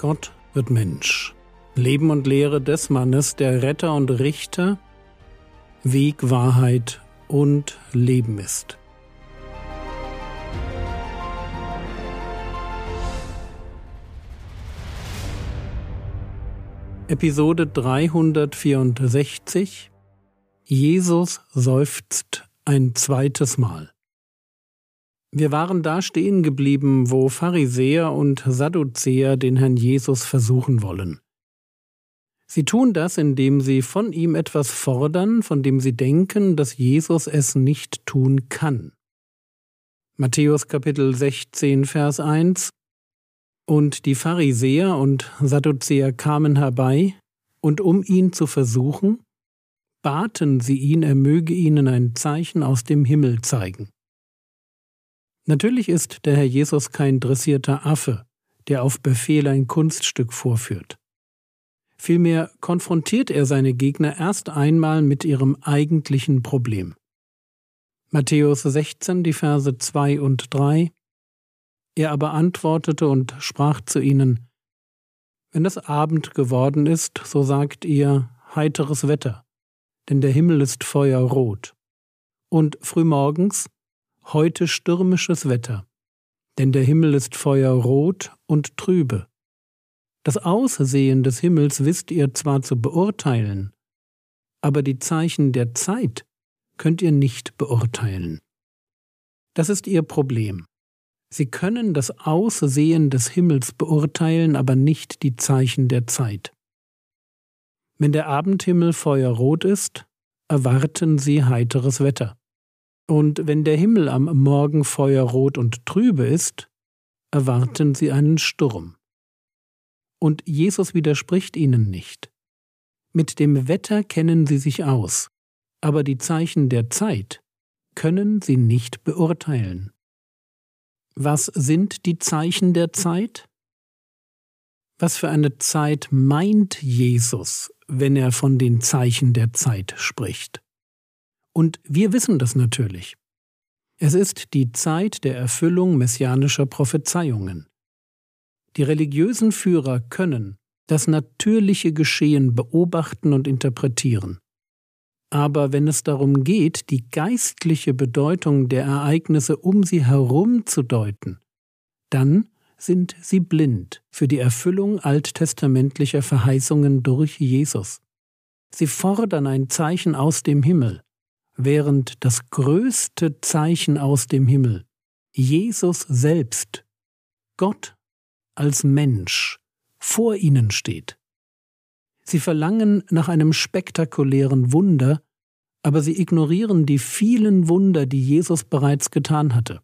Gott wird Mensch. Leben und Lehre des Mannes, der Retter und Richter, Weg, Wahrheit und Leben ist. Episode 364 Jesus seufzt ein zweites Mal. Wir waren da stehen geblieben, wo Pharisäer und Sadduzäer den Herrn Jesus versuchen wollen. Sie tun das, indem sie von ihm etwas fordern, von dem sie denken, dass Jesus es nicht tun kann. Matthäus Kapitel 16, Vers 1 Und die Pharisäer und Sadduzäer kamen herbei, und um ihn zu versuchen, baten sie ihn, er möge ihnen ein Zeichen aus dem Himmel zeigen. Natürlich ist der Herr Jesus kein dressierter Affe, der auf Befehl ein Kunststück vorführt. Vielmehr konfrontiert er seine Gegner erst einmal mit ihrem eigentlichen Problem. Matthäus 16, die Verse 2 und 3 Er aber antwortete und sprach zu ihnen, Wenn es Abend geworden ist, so sagt ihr heiteres Wetter, denn der Himmel ist feuerrot. Und frühmorgens Heute stürmisches Wetter, denn der Himmel ist feuerrot und trübe. Das Aussehen des Himmels wisst ihr zwar zu beurteilen, aber die Zeichen der Zeit könnt ihr nicht beurteilen. Das ist ihr Problem. Sie können das Aussehen des Himmels beurteilen, aber nicht die Zeichen der Zeit. Wenn der Abendhimmel feuerrot ist, erwarten sie heiteres Wetter. Und wenn der Himmel am Morgen feuerrot und trübe ist, erwarten sie einen Sturm. Und Jesus widerspricht ihnen nicht. Mit dem Wetter kennen sie sich aus, aber die Zeichen der Zeit können sie nicht beurteilen. Was sind die Zeichen der Zeit? Was für eine Zeit meint Jesus, wenn er von den Zeichen der Zeit spricht? Und wir wissen das natürlich. Es ist die Zeit der Erfüllung messianischer Prophezeiungen. Die religiösen Führer können das natürliche Geschehen beobachten und interpretieren. Aber wenn es darum geht, die geistliche Bedeutung der Ereignisse um sie herum zu deuten, dann sind sie blind für die Erfüllung alttestamentlicher Verheißungen durch Jesus. Sie fordern ein Zeichen aus dem Himmel, während das größte Zeichen aus dem Himmel, Jesus selbst, Gott als Mensch, vor ihnen steht. Sie verlangen nach einem spektakulären Wunder, aber sie ignorieren die vielen Wunder, die Jesus bereits getan hatte.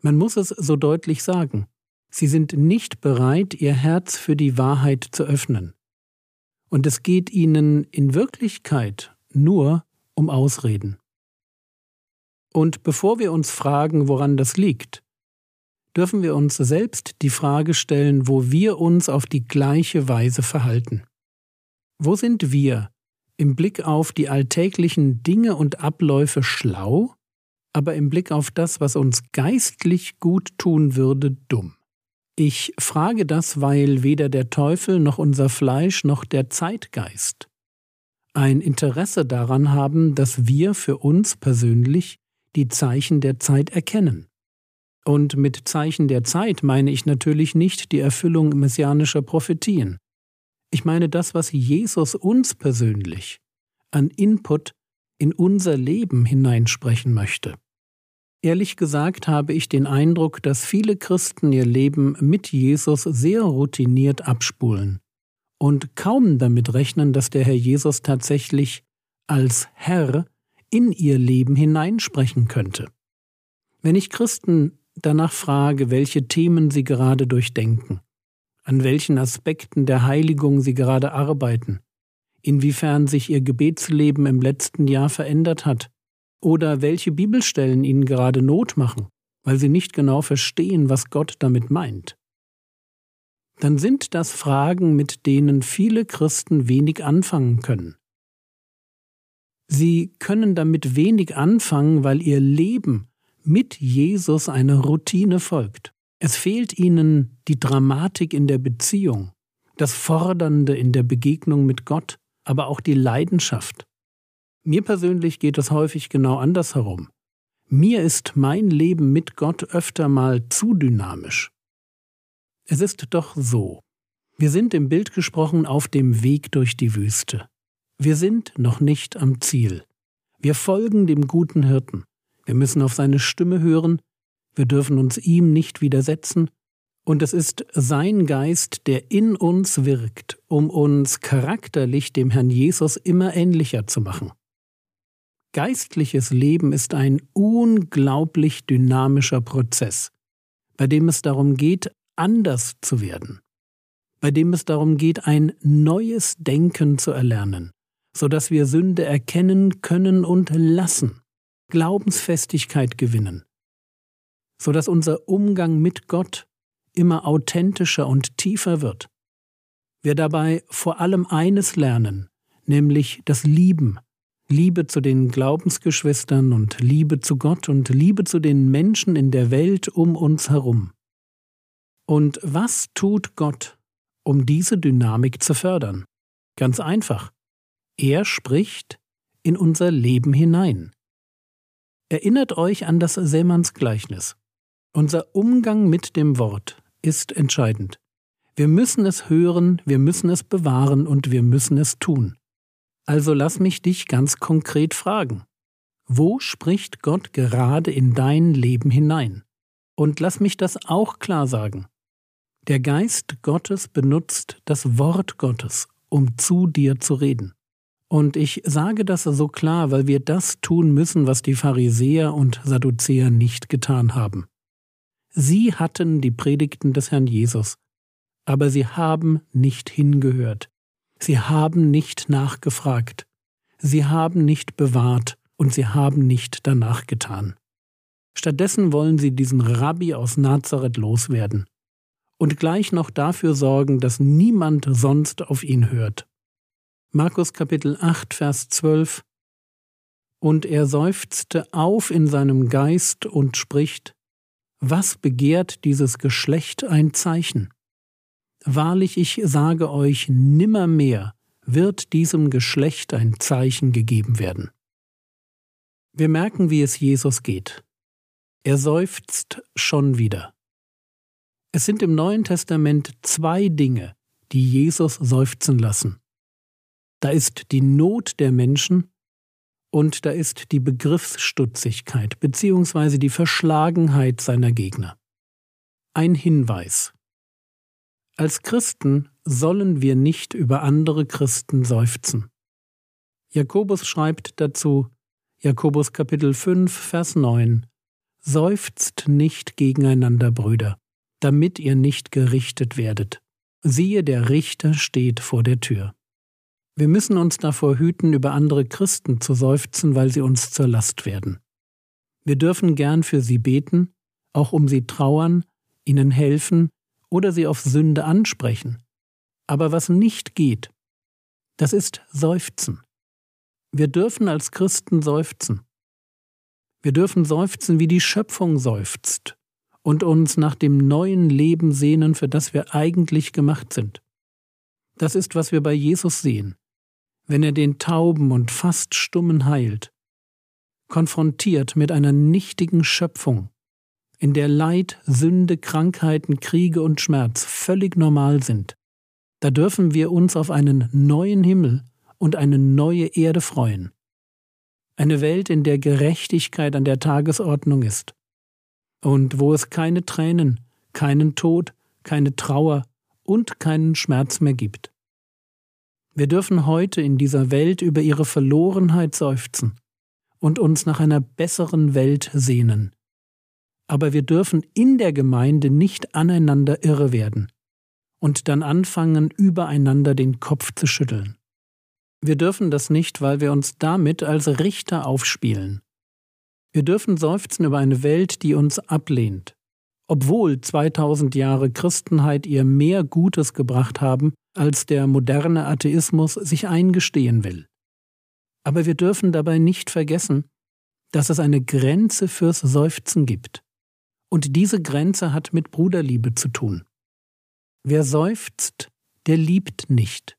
Man muss es so deutlich sagen, sie sind nicht bereit, ihr Herz für die Wahrheit zu öffnen. Und es geht ihnen in Wirklichkeit nur um Ausreden. Und bevor wir uns fragen, woran das liegt, dürfen wir uns selbst die Frage stellen, wo wir uns auf die gleiche Weise verhalten. Wo sind wir im Blick auf die alltäglichen Dinge und Abläufe schlau, aber im Blick auf das, was uns geistlich gut tun würde, dumm? Ich frage das, weil weder der Teufel noch unser Fleisch noch der Zeitgeist ein Interesse daran haben, dass wir für uns persönlich die Zeichen der Zeit erkennen. Und mit Zeichen der Zeit meine ich natürlich nicht die Erfüllung messianischer Prophetien. Ich meine das, was Jesus uns persönlich an Input in unser Leben hineinsprechen möchte. Ehrlich gesagt habe ich den Eindruck, dass viele Christen ihr Leben mit Jesus sehr routiniert abspulen und kaum damit rechnen, dass der Herr Jesus tatsächlich als Herr in ihr Leben hineinsprechen könnte. Wenn ich Christen danach frage, welche Themen sie gerade durchdenken, an welchen Aspekten der Heiligung sie gerade arbeiten, inwiefern sich ihr Gebetsleben im letzten Jahr verändert hat, oder welche Bibelstellen ihnen gerade Not machen, weil sie nicht genau verstehen, was Gott damit meint, dann sind das Fragen, mit denen viele Christen wenig anfangen können. Sie können damit wenig anfangen, weil ihr Leben mit Jesus einer Routine folgt. Es fehlt ihnen die Dramatik in der Beziehung, das Fordernde in der Begegnung mit Gott, aber auch die Leidenschaft. Mir persönlich geht es häufig genau andersherum. Mir ist mein Leben mit Gott öfter mal zu dynamisch. Es ist doch so. Wir sind im Bild gesprochen auf dem Weg durch die Wüste. Wir sind noch nicht am Ziel. Wir folgen dem guten Hirten. Wir müssen auf seine Stimme hören, wir dürfen uns ihm nicht widersetzen, und es ist sein Geist, der in uns wirkt, um uns charakterlich dem Herrn Jesus immer ähnlicher zu machen. Geistliches Leben ist ein unglaublich dynamischer Prozess, bei dem es darum geht, anders zu werden, bei dem es darum geht, ein neues Denken zu erlernen, so dass wir Sünde erkennen können und lassen, Glaubensfestigkeit gewinnen, so dass unser Umgang mit Gott immer authentischer und tiefer wird. Wir dabei vor allem eines lernen, nämlich das Lieben, Liebe zu den Glaubensgeschwistern und Liebe zu Gott und Liebe zu den Menschen in der Welt um uns herum. Und was tut Gott, um diese Dynamik zu fördern? Ganz einfach. Er spricht in unser Leben hinein. Erinnert euch an das Sämannsgleichnis. Unser Umgang mit dem Wort ist entscheidend. Wir müssen es hören, wir müssen es bewahren und wir müssen es tun. Also lass mich dich ganz konkret fragen. Wo spricht Gott gerade in dein Leben hinein? Und lass mich das auch klar sagen. Der Geist Gottes benutzt das Wort Gottes, um zu dir zu reden. Und ich sage das so klar, weil wir das tun müssen, was die Pharisäer und Sadduzäer nicht getan haben. Sie hatten die Predigten des Herrn Jesus, aber sie haben nicht hingehört. Sie haben nicht nachgefragt. Sie haben nicht bewahrt und sie haben nicht danach getan. Stattdessen wollen sie diesen Rabbi aus Nazareth loswerden und gleich noch dafür sorgen, dass niemand sonst auf ihn hört. Markus Kapitel 8, Vers 12 Und er seufzte auf in seinem Geist und spricht, Was begehrt dieses Geschlecht ein Zeichen? Wahrlich, ich sage euch, nimmermehr wird diesem Geschlecht ein Zeichen gegeben werden. Wir merken, wie es Jesus geht. Er seufzt schon wieder. Es sind im Neuen Testament zwei Dinge, die Jesus seufzen lassen. Da ist die Not der Menschen und da ist die Begriffsstutzigkeit bzw. die Verschlagenheit seiner Gegner. Ein Hinweis. Als Christen sollen wir nicht über andere Christen seufzen. Jakobus schreibt dazu, Jakobus Kapitel 5, Vers 9, Seufzt nicht gegeneinander, Brüder, damit ihr nicht gerichtet werdet. Siehe, der Richter steht vor der Tür. Wir müssen uns davor hüten, über andere Christen zu seufzen, weil sie uns zur Last werden. Wir dürfen gern für sie beten, auch um sie trauern, ihnen helfen oder sie auf Sünde ansprechen. Aber was nicht geht, das ist Seufzen. Wir dürfen als Christen seufzen. Wir dürfen seufzen, wie die Schöpfung seufzt und uns nach dem neuen Leben sehnen, für das wir eigentlich gemacht sind. Das ist, was wir bei Jesus sehen, wenn er den Tauben und fast Stummen heilt, konfrontiert mit einer nichtigen Schöpfung, in der Leid, Sünde, Krankheiten, Kriege und Schmerz völlig normal sind, da dürfen wir uns auf einen neuen Himmel und eine neue Erde freuen. Eine Welt, in der Gerechtigkeit an der Tagesordnung ist und wo es keine Tränen, keinen Tod, keine Trauer und keinen Schmerz mehr gibt. Wir dürfen heute in dieser Welt über ihre Verlorenheit seufzen und uns nach einer besseren Welt sehnen, aber wir dürfen in der Gemeinde nicht aneinander irre werden und dann anfangen, übereinander den Kopf zu schütteln. Wir dürfen das nicht, weil wir uns damit als Richter aufspielen. Wir dürfen seufzen über eine Welt, die uns ablehnt, obwohl 2000 Jahre Christenheit ihr mehr Gutes gebracht haben, als der moderne Atheismus sich eingestehen will. Aber wir dürfen dabei nicht vergessen, dass es eine Grenze fürs Seufzen gibt Und diese Grenze hat mit Bruderliebe zu tun. Wer seufzt, der liebt nicht.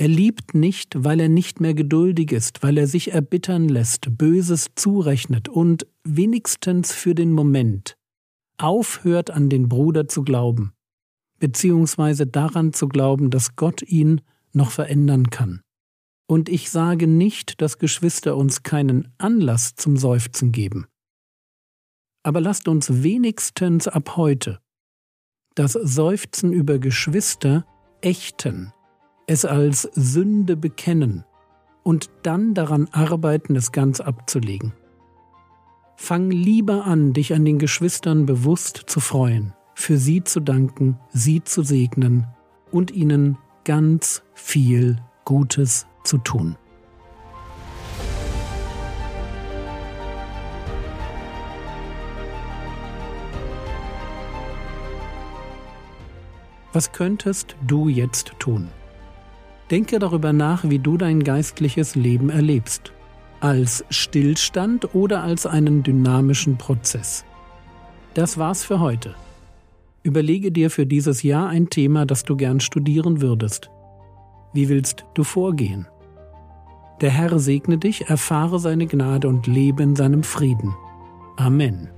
Er liebt nicht, weil er nicht mehr geduldig ist, weil er sich erbittern lässt, Böses zurechnet und wenigstens für den Moment aufhört an den Bruder zu glauben, beziehungsweise daran zu glauben, dass Gott ihn noch verändern kann. Und ich sage nicht, dass Geschwister uns keinen Anlass zum Seufzen geben. Aber lasst uns wenigstens ab heute das Seufzen über Geschwister ächten, es als Sünde bekennen und dann daran arbeiten, es ganz abzulegen. Fang lieber an, dich an den Geschwistern bewusst zu freuen, für sie zu danken, sie zu segnen und ihnen ganz viel Gutes zu tun. Was könntest du jetzt tun? Denke darüber nach, wie du dein geistliches Leben erlebst. Als Stillstand oder als einen dynamischen Prozess. Das war's für heute. Überlege dir für dieses Jahr ein Thema, das du gern studieren würdest. Wie willst du vorgehen? Der Herr segne dich, erfahre seine Gnade und lebe in seinem Frieden. Amen.